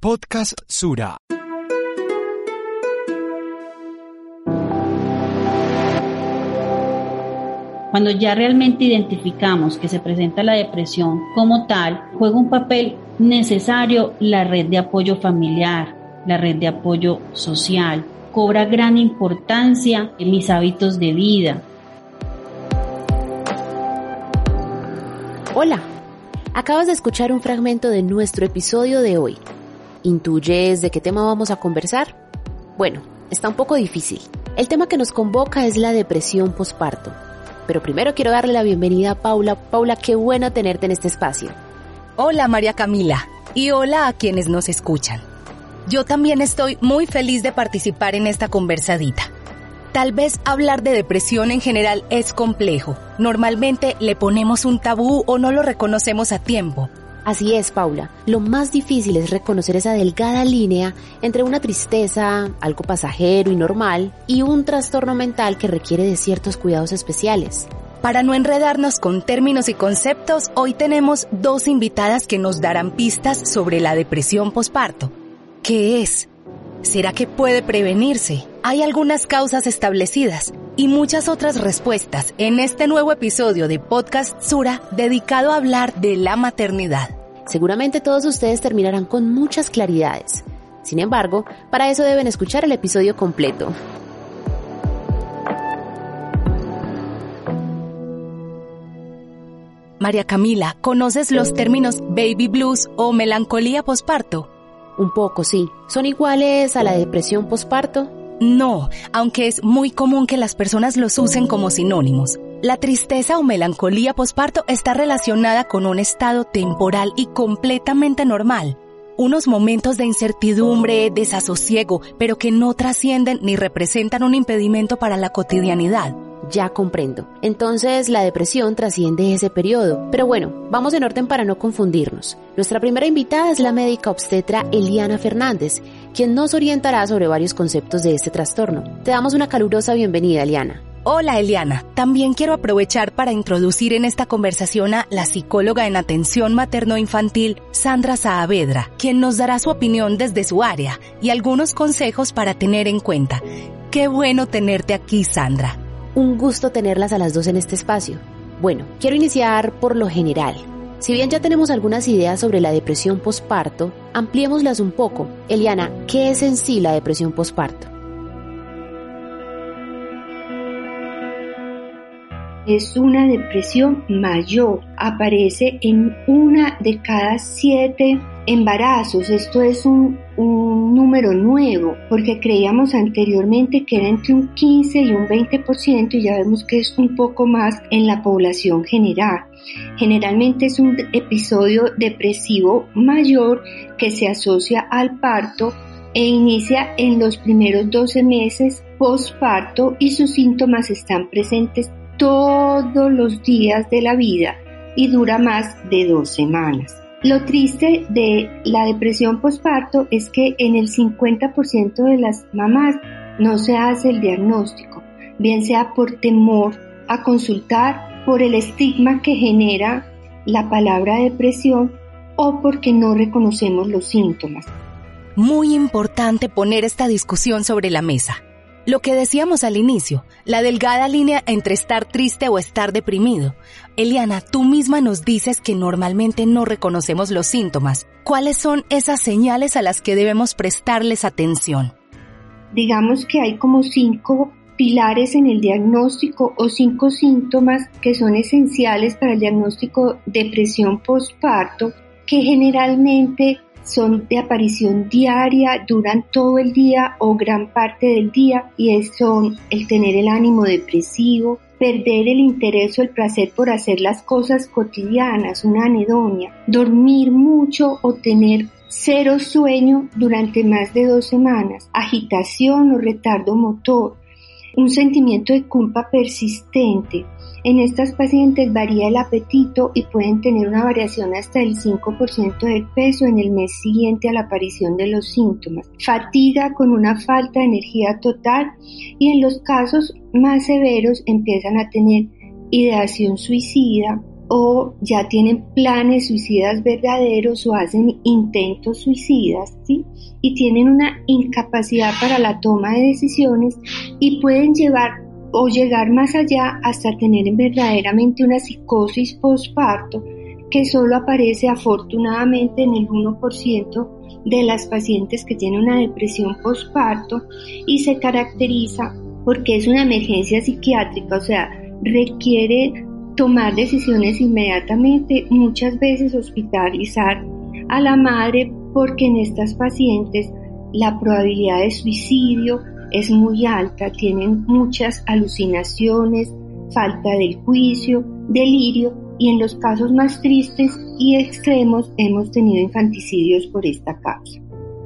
Podcast Sura. Cuando ya realmente identificamos que se presenta la depresión como tal, juega un papel necesario la red de apoyo familiar, la red de apoyo social. Cobra gran importancia en mis hábitos de vida. Hola, acabas de escuchar un fragmento de nuestro episodio de hoy. ¿Intuyes de qué tema vamos a conversar? Bueno, está un poco difícil. El tema que nos convoca es la depresión posparto. Pero primero quiero darle la bienvenida a Paula. Paula, qué bueno tenerte en este espacio. Hola María Camila y hola a quienes nos escuchan. Yo también estoy muy feliz de participar en esta conversadita. Tal vez hablar de depresión en general es complejo. Normalmente le ponemos un tabú o no lo reconocemos a tiempo. Así es, Paula. Lo más difícil es reconocer esa delgada línea entre una tristeza, algo pasajero y normal, y un trastorno mental que requiere de ciertos cuidados especiales. Para no enredarnos con términos y conceptos, hoy tenemos dos invitadas que nos darán pistas sobre la depresión posparto. ¿Qué es? ¿Será que puede prevenirse? Hay algunas causas establecidas y muchas otras respuestas en este nuevo episodio de Podcast Sura dedicado a hablar de la maternidad. Seguramente todos ustedes terminarán con muchas claridades. Sin embargo, para eso deben escuchar el episodio completo. María Camila, ¿conoces los términos baby blues o melancolía posparto? Un poco, sí. ¿Son iguales a la depresión posparto? No, aunque es muy común que las personas los usen como sinónimos. La tristeza o melancolía posparto está relacionada con un estado temporal y completamente normal. Unos momentos de incertidumbre, desasosiego, pero que no trascienden ni representan un impedimento para la cotidianidad. Ya comprendo. Entonces la depresión trasciende ese periodo. Pero bueno, vamos en orden para no confundirnos. Nuestra primera invitada es la médica obstetra Eliana Fernández, quien nos orientará sobre varios conceptos de este trastorno. Te damos una calurosa bienvenida, Eliana. Hola Eliana, también quiero aprovechar para introducir en esta conversación a la psicóloga en atención materno-infantil Sandra Saavedra, quien nos dará su opinión desde su área y algunos consejos para tener en cuenta. Qué bueno tenerte aquí, Sandra. Un gusto tenerlas a las dos en este espacio. Bueno, quiero iniciar por lo general. Si bien ya tenemos algunas ideas sobre la depresión posparto, ampliémoslas un poco. Eliana, ¿qué es en sí la depresión posparto? Es una depresión mayor. Aparece en una de cada siete embarazos. Esto es un, número nuevo porque creíamos anteriormente que era entre un 15 y un 20% y ya vemos que es un poco más en la población general. Generalmente es un episodio depresivo mayor que se asocia al parto e inicia en los primeros 12 meses postparto y sus síntomas están presentes todos los días de la vida y dura más de dos semanas. Lo triste de la depresión postparto es que en el 50% de las mamás no se hace el diagnóstico, bien sea por temor a consultar, por el estigma que genera la palabra depresión o porque no reconocemos los síntomas. Muy importante poner esta discusión sobre la mesa. Lo que decíamos al inicio, la delgada línea entre estar triste o estar deprimido. Eliana, tú misma nos dices que normalmente no reconocemos los síntomas. ¿Cuáles son esas señales a las que debemos prestarles atención? Digamos que hay como cinco pilares en el diagnóstico o cinco síntomas que son esenciales para el diagnóstico de depresión postparto que generalmente son de aparición diaria, duran todo el día o gran parte del día y son el tener el ánimo depresivo, perder el interés o el placer por hacer las cosas cotidianas, una anedonia, dormir mucho o tener cero sueño durante más de dos semanas, agitación o retardo motor, un sentimiento de culpa persistente. En estas pacientes varía el apetito y pueden tener una variación hasta el 5% del peso en el mes siguiente a la aparición de los síntomas. Fatiga con una falta de energía total y en los casos más severos empiezan a tener ideación suicida, o ya tienen planes suicidas verdaderos o hacen intentos suicidas, ¿sí? Y tienen una incapacidad para la toma de decisiones y pueden llevar o llegar más allá hasta tener verdaderamente una psicosis postparto que solo aparece afortunadamente en el 1% de las pacientes que tienen una depresión postparto y se caracteriza porque es una emergencia psiquiátrica, o sea, requiere tomar decisiones inmediatamente, muchas veces hospitalizar a la madre porque en estas pacientes la probabilidad de suicidio es muy alta, tienen muchas alucinaciones, falta del juicio, delirio y en los casos más tristes y extremos hemos tenido infanticidios por esta causa.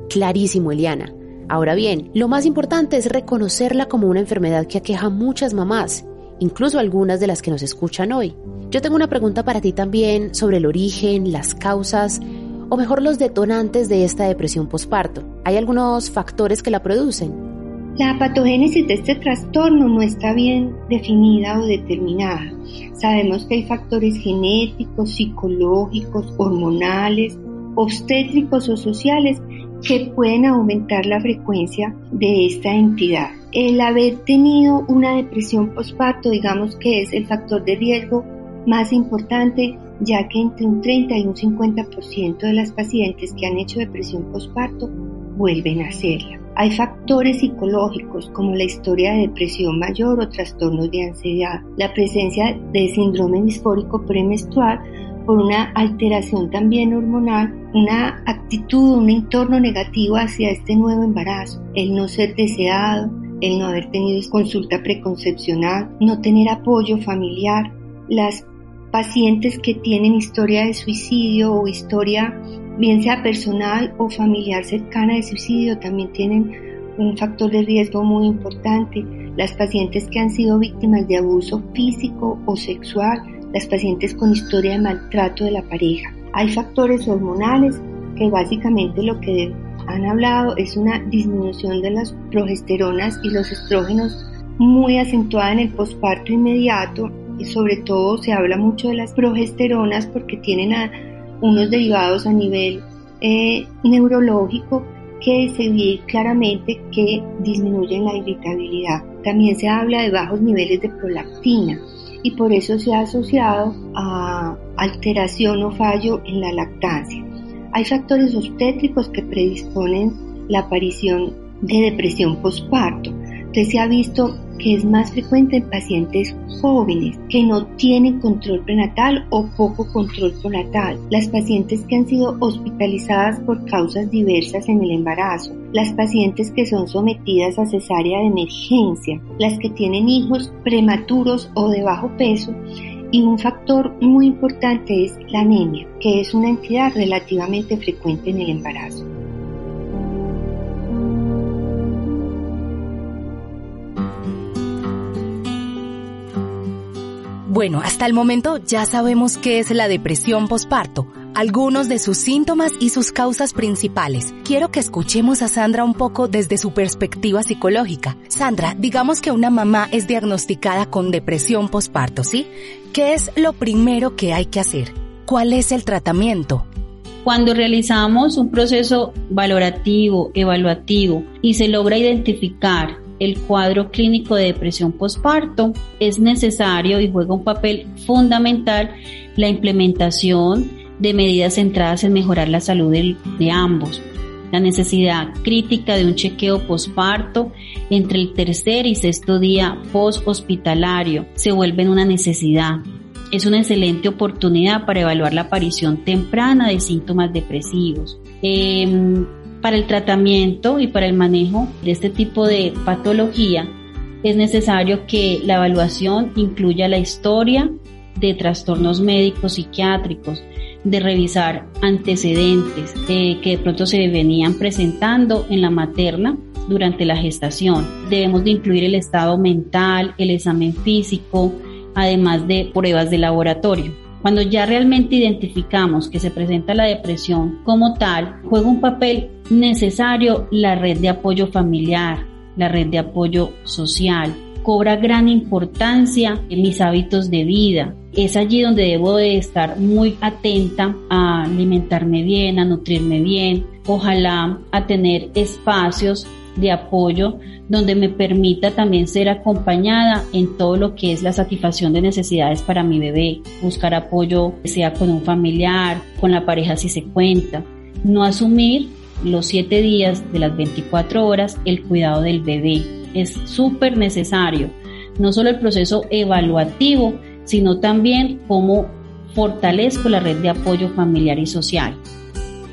Clarísimo, Eliana. Ahora bien, lo más importante es reconocerla como una enfermedad que aqueja a muchas mamás incluso algunas de las que nos escuchan hoy. Yo tengo una pregunta para ti también sobre el origen, las causas o mejor los detonantes de esta depresión posparto. ¿Hay algunos factores que la producen? La patogénesis de este trastorno no está bien definida o determinada. Sabemos que hay factores genéticos, psicológicos, hormonales, obstétricos o sociales que pueden aumentar la frecuencia de esta entidad. El haber tenido una depresión postparto, digamos que es el factor de riesgo más importante, ya que entre un 30 y un 50% de las pacientes que han hecho depresión postparto vuelven a hacerla. Hay factores psicológicos como la historia de depresión mayor o trastornos de ansiedad, la presencia de síndrome disfórico premenstrual por una alteración también hormonal, una actitud, un entorno negativo hacia este nuevo embarazo, el no ser deseado, el no haber tenido consulta preconcepcional, no tener apoyo familiar, las pacientes que tienen historia de suicidio o historia bien sea personal o familiar cercana de suicidio también tienen un factor de riesgo muy importante. Las pacientes que han sido víctimas de abuso físico o sexual las pacientes con historia de maltrato de la pareja. Hay factores hormonales que básicamente lo que han hablado es una disminución de las progesteronas y los estrógenos muy acentuada en el posparto inmediato y sobre todo se habla mucho de las progesteronas porque tienen unos derivados a nivel eh, neurológico que se ve claramente que disminuyen la irritabilidad. También se habla de bajos niveles de prolactina y por eso se ha asociado a alteración o fallo en la lactancia. Hay factores obstétricos que predisponen la aparición de depresión postparto. Entonces se ha visto que es más frecuente en pacientes jóvenes que no tienen control prenatal o poco control prenatal, las pacientes que han sido hospitalizadas por causas diversas en el embarazo, las pacientes que son sometidas a cesárea de emergencia, las que tienen hijos prematuros o de bajo peso y un factor muy importante es la anemia, que es una entidad relativamente frecuente en el embarazo. Bueno, hasta el momento ya sabemos qué es la depresión posparto, algunos de sus síntomas y sus causas principales. Quiero que escuchemos a Sandra un poco desde su perspectiva psicológica. Sandra, digamos que una mamá es diagnosticada con depresión posparto, ¿sí? ¿Qué es lo primero que hay que hacer? ¿Cuál es el tratamiento? Cuando realizamos un proceso valorativo, evaluativo y se logra identificar el cuadro clínico de depresión postparto, es necesario y juega un papel fundamental la implementación de medidas centradas en mejorar la salud de, ambos. La necesidad crítica de un chequeo posparto entre el tercer y sexto día post-hospitalario se vuelve una necesidad. Es una excelente oportunidad para evaluar la aparición temprana de síntomas depresivos Em, para el tratamiento y para el manejo de este tipo de patología es necesario que la evaluación incluya la historia de trastornos médicos psiquiátricos, de revisar antecedentes que de pronto se venían presentando en la materna durante la gestación. Debemos de incluir el estado mental, el examen físico, además de pruebas de laboratorio. Cuando ya realmente identificamos que se presenta la depresión como tal, juega un papel necesario la red de apoyo familiar, la red de apoyo social. Cobra gran importancia en mis hábitos de vida. Es allí donde debo de estar muy atenta a alimentarme bien, a nutrirme bien, ojalá a tener espacios de apoyo donde me permita también ser acompañada en todo lo que es la satisfacción de necesidades para mi bebé, buscar apoyo sea con un familiar, con la pareja si se cuenta, no asumir los siete días de las 24 horas el cuidado del bebé. Es súper necesario, no solo el proceso evaluativo, sino también cómo fortalezco la red de apoyo familiar y social.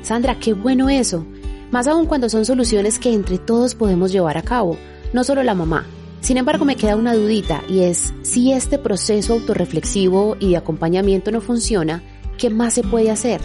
Sandra, qué bueno eso más aún cuando son soluciones que entre todos podemos llevar a cabo, no solo la mamá. Sin embargo, me queda una dudita y es si este proceso autorreflexivo y de acompañamiento no funciona, ¿qué más se puede hacer?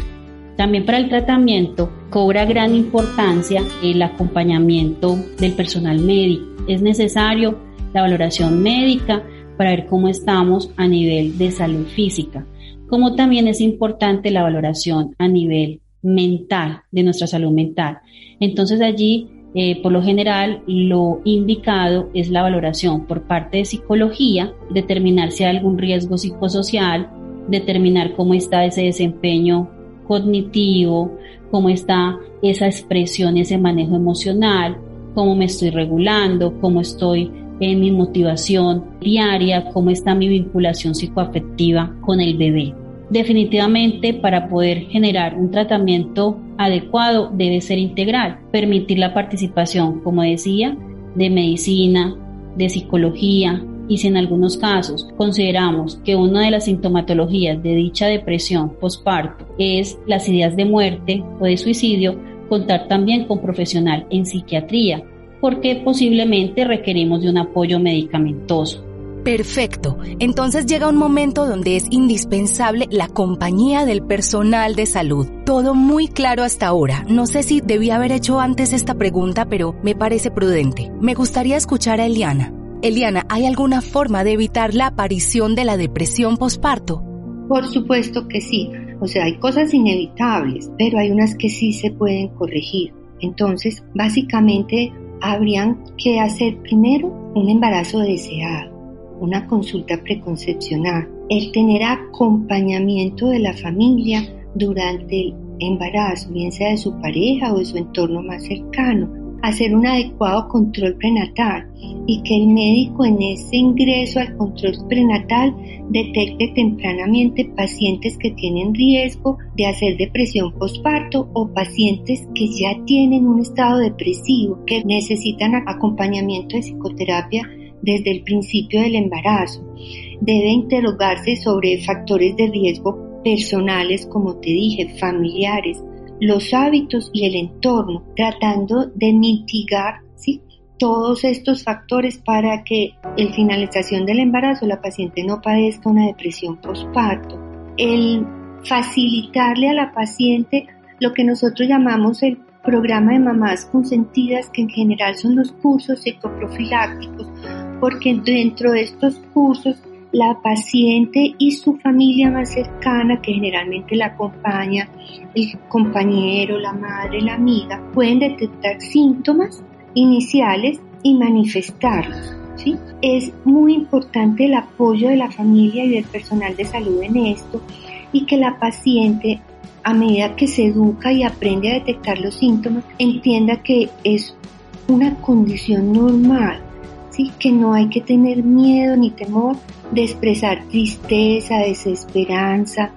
También para el tratamiento cobra gran importancia el acompañamiento del personal médico. Es necesario la valoración médica para ver cómo estamos a nivel de salud física, como también es importante la valoración a nivel mental, de nuestra salud mental. Entonces allí, eh, por lo general, lo indicado es la valoración por parte de psicología, determinar si hay algún riesgo psicosocial, determinar cómo está ese desempeño cognitivo, cómo está esa expresión, ese manejo emocional, cómo me estoy regulando, cómo estoy en mi motivación diaria, cómo está mi vinculación psicoafectiva con el bebé. Definitivamente para poder generar un tratamiento adecuado debe ser integral, permitir la participación, como decía, de medicina, de psicología y si en algunos casos consideramos que una de las sintomatologías de dicha depresión postparto es las ideas de muerte o de suicidio, contar también con profesional en psiquiatría, porque posiblemente requerimos de un apoyo medicamentoso. Perfecto. Entonces llega un momento donde es indispensable la compañía del personal de salud. Todo muy claro hasta ahora. No sé si debí haber hecho antes esta pregunta, pero me parece prudente. Me gustaría escuchar a Eliana. Eliana, ¿hay alguna forma de evitar la aparición de la depresión posparto? Por supuesto que sí. O sea, hay cosas inevitables, pero hay unas que sí se pueden corregir. Entonces, básicamente, habrían que hacer primero un embarazo deseado una consulta preconcepcional, el tener acompañamiento de la familia durante el embarazo, bien sea de su pareja o de su entorno más cercano, hacer un adecuado control prenatal y que el médico en ese ingreso al control prenatal detecte tempranamente pacientes que tienen riesgo de hacer depresión postparto o pacientes que ya tienen un estado depresivo que necesitan acompañamiento de psicoterapia desde el principio del embarazo. Debe interrogarse sobre factores de riesgo personales, como te dije, familiares, los hábitos y el entorno, tratando de mitigar todos estos factores para que en finalización del embarazo la paciente no padezca una depresión postparto. El facilitarle a la paciente lo que nosotros llamamos el programa de mamás consentidas, que en general son los cursos psicoprofilácticos, porque dentro de estos cursos la paciente y su familia más cercana, que generalmente la acompaña, el compañero, la madre, la amiga, pueden detectar síntomas iniciales y manifestarlos. ¿sí? Es muy importante el apoyo de la familia y del personal de salud en esto y que la paciente a medida que se educa y aprende a detectar los síntomas, entienda que es una condición normal, que no hay que tener miedo ni temor de expresar tristeza, desesperanza,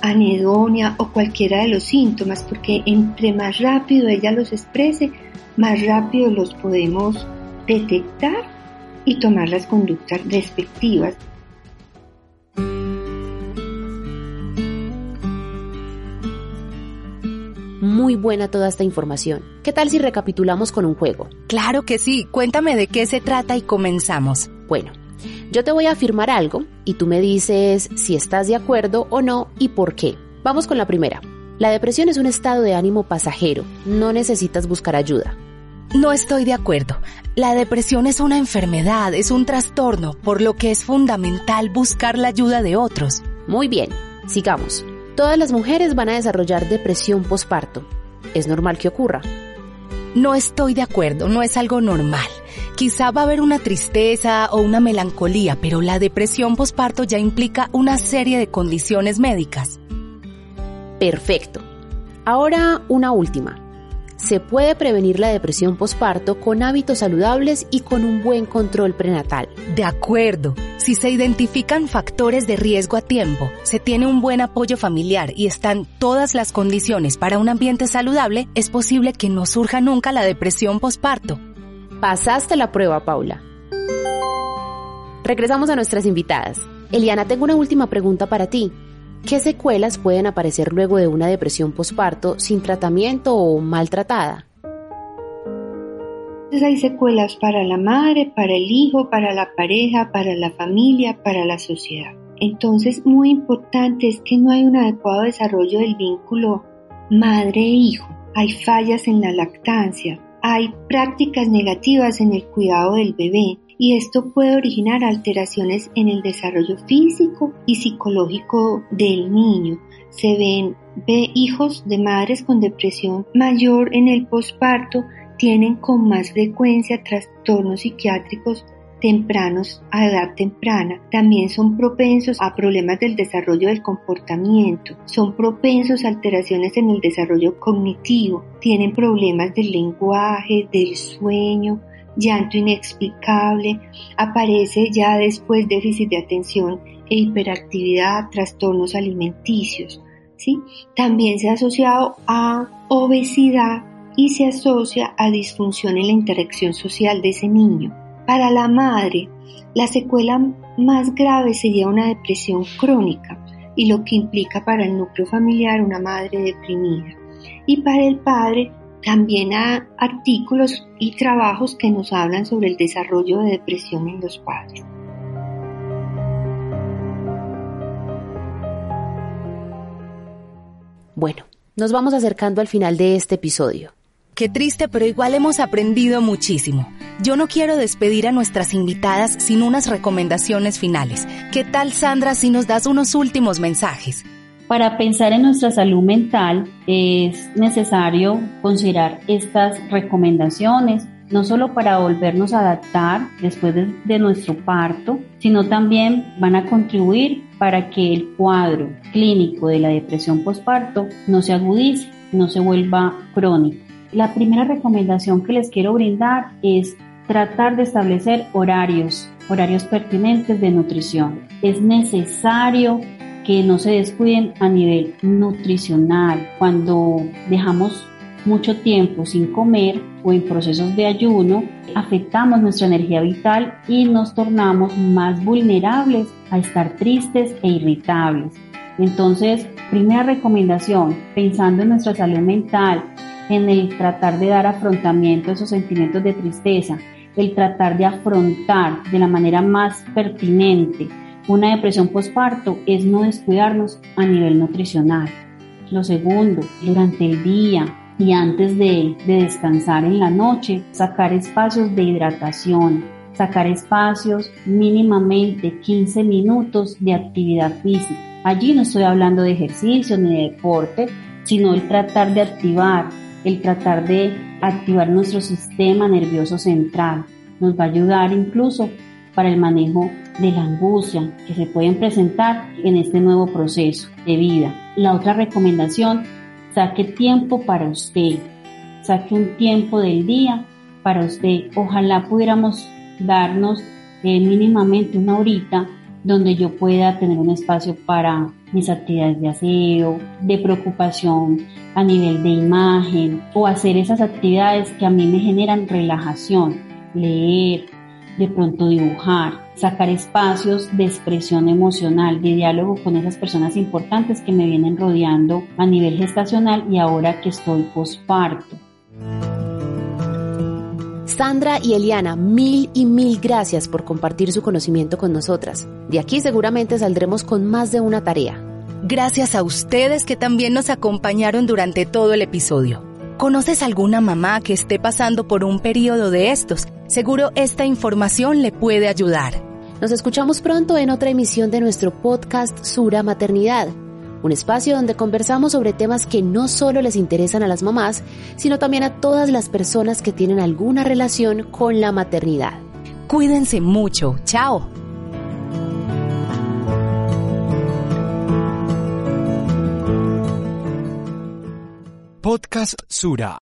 anedonia o cualquiera de los síntomas, porque entre más rápido ella los exprese, más rápido los podemos detectar y tomar las conductas respectivas. Muy buena toda esta información. ¿Qué tal si recapitulamos con un juego? Claro que sí, cuéntame de qué se trata y comenzamos. Bueno, yo te voy a afirmar algo y tú me dices si estás de acuerdo o no y por qué. Vamos con la primera. La depresión es un estado de ánimo pasajero, no necesitas buscar ayuda. No estoy de acuerdo. La depresión es una enfermedad, es un trastorno, por lo que es fundamental buscar la ayuda de otros. Muy bien, sigamos. Todas las mujeres van a desarrollar depresión posparto. Es normal que ocurra. No estoy de acuerdo, no es algo normal. Quizá va a haber una tristeza o una melancolía, pero la depresión posparto ya implica una serie de condiciones médicas. Perfecto. Ahora una última. Se puede prevenir la depresión posparto con hábitos saludables y con un buen control prenatal. De acuerdo. Si se identifican factores de riesgo a tiempo, se tiene un buen apoyo familiar y están todas las condiciones para un ambiente saludable, es posible que no surja nunca la depresión posparto. Pasaste la prueba, Paula. Regresamos a nuestras invitadas. Eliana, tengo una última pregunta para ti. ¿Qué secuelas pueden aparecer luego de una depresión posparto sin tratamiento o maltratada? Hay secuelas para la madre, para el hijo, para la pareja, para la familia, para la sociedad. Entonces, muy importante es que no hay un adecuado desarrollo del vínculo madre-hijo. Hay fallas en la lactancia, hay prácticas negativas en el cuidado del bebé, y esto puede originar alteraciones en el desarrollo físico y psicológico del niño. Se ven hijos de madres con depresión mayor en el posparto tienen con más frecuencia trastornos psiquiátricos tempranos a edad temprana. También son propensos a problemas del desarrollo del comportamiento. Son propensos a alteraciones en el desarrollo cognitivo. Tienen problemas del lenguaje, del sueño, llanto inexplicable, aparece ya después déficit de atención e hiperactividad, trastornos alimenticios. ¿sí? También se ha asociado a obesidad y se asocia a disfunción en la interacción social de ese niño. Para la madre, la secuela más grave sería una depresión crónica y lo que implica para el núcleo familiar una madre deprimida. Y para el padre, también hay artículos y trabajos que nos hablan sobre el desarrollo de depresión en los padres. Bueno, nos vamos acercando al final de este episodio. Qué triste, pero igual hemos aprendido muchísimo. Yo no quiero despedir a nuestras invitadas sin unas recomendaciones finales. ¿Qué tal, Sandra, si nos das unos últimos mensajes? Para pensar en nuestra salud mental es necesario considerar estas recomendaciones, no solo para volvernos a adaptar después de, nuestro parto, sino también van a contribuir para que el cuadro clínico de la depresión postparto no se agudice, no se vuelva crónico. La primera recomendación que les quiero brindar es tratar de establecer horarios, horarios pertinentes de nutrición. Es necesario que no se descuiden a nivel nutricional. Cuando dejamos mucho tiempo sin comer o en procesos de ayuno, afectamos nuestra energía vital y nos tornamos más vulnerables a estar tristes e irritables. Entonces, primera recomendación, pensando en nuestra salud mental, en el tratar de dar afrontamiento a esos sentimientos de tristeza, el tratar de afrontar de la manera más pertinente una depresión postparto es no descuidarnos a nivel nutricional. Lo segundo, durante el día y antes de, descansar en la noche, sacar espacios de hidratación, sacar espacios mínimamente 15 minutos de actividad física. Allí no estoy hablando de ejercicio ni de deporte, sino el tratar de activar, el tratar de activar nuestro sistema nervioso central. Nos va a ayudar incluso para el manejo de la angustia que se pueden presentar en este nuevo proceso de vida. La otra recomendación, saque tiempo para usted, saque un tiempo del día para usted. Ojalá pudiéramos darnos eh, mínimamente una horita donde yo pueda tener un espacio para mis actividades de aseo, de preocupación a nivel de imagen o hacer esas actividades que a mí me generan relajación, leer, de pronto dibujar, sacar espacios de expresión emocional, de diálogo con esas personas importantes que me vienen rodeando a nivel gestacional y ahora que estoy posparto. Sandra y Eliana, mil y mil gracias por compartir su conocimiento con nosotras. De aquí seguramente saldremos con más de una tarea. Gracias a ustedes que también nos acompañaron durante todo el episodio. ¿Conoces alguna mamá que esté pasando por un periodo de estos? Seguro esta información le puede ayudar. Nos escuchamos pronto en otra emisión de nuestro podcast Sura Maternidad un espacio donde conversamos sobre temas que no solo les interesan a las mamás, sino también a todas las personas que tienen alguna relación con la maternidad. Cuídense mucho. Chao. Podcast Sura.